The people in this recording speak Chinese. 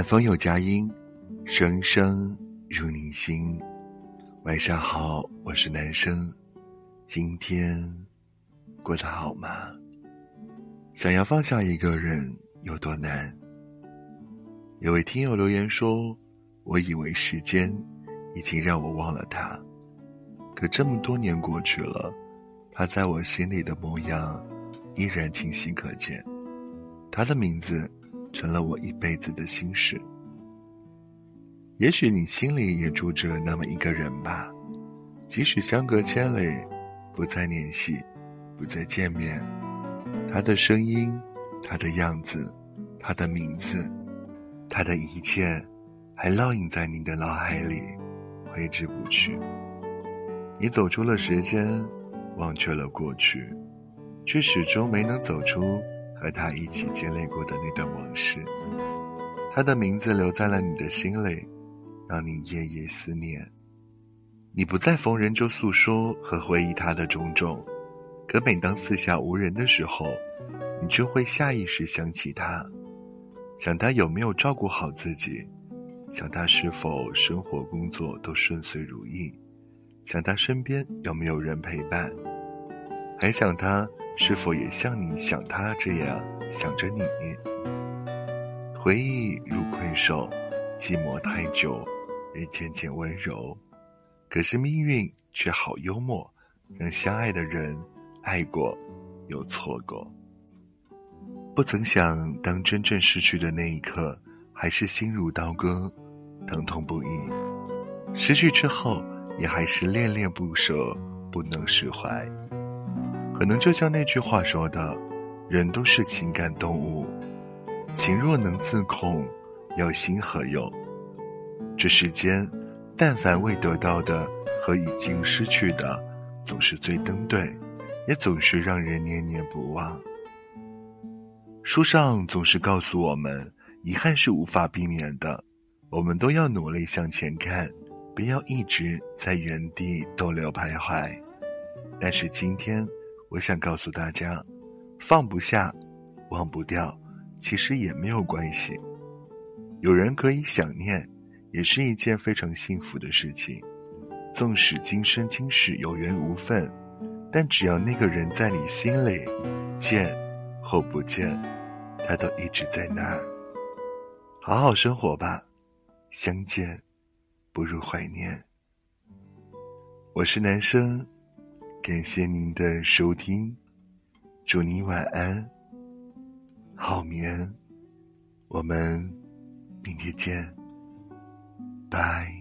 南风有佳音，声声入你心。晚上好，我是男生，今天过得好吗？想要放下一个人有多难？有位听友留言说：“我以为时间已经让我忘了他，可这么多年过去了，他在我心里的模样依然清晰可见。他的名字。”成了我一辈子的心事。也许你心里也住着那么一个人吧，即使相隔千里，不再联系，不再见面，他的声音，他的样子，他的名字，他的一切，还烙印在你的脑海里，挥之不去。你走出了时间，忘却了过去，却始终没能走出。和他一起经历过的那段往事，他的名字留在了你的心里，让你夜夜思念。你不再逢人就诉说和回忆他的种种，可每当四下无人的时候，你就会下意识想起他，想他有没有照顾好自己，想他是否生活工作都顺遂如意，想他身边有没有人陪伴，还想他。是否也像你想他这样想着你？回忆如困兽，寂寞太久，人渐渐温柔。可是命运却好幽默，让相爱的人爱过又错过。不曾想，当真正失去的那一刻，还是心如刀割，疼痛不已。失去之后，也还是恋恋不舍，不能释怀。可能就像那句话说的，人都是情感动物，情若能自控，要心何用？这世间，但凡未得到的和已经失去的，总是最登对，也总是让人念念不忘。书上总是告诉我们，遗憾是无法避免的，我们都要努力向前看，不要一直在原地逗留徘徊。但是今天。我想告诉大家，放不下、忘不掉，其实也没有关系。有人可以想念，也是一件非常幸福的事情。纵使今生今世有缘无分，但只要那个人在你心里，见或不见，他都一直在那儿。好好生活吧，相见不如怀念。我是男生。感谢您的收听，祝你晚安，好眠，我们明天见，拜。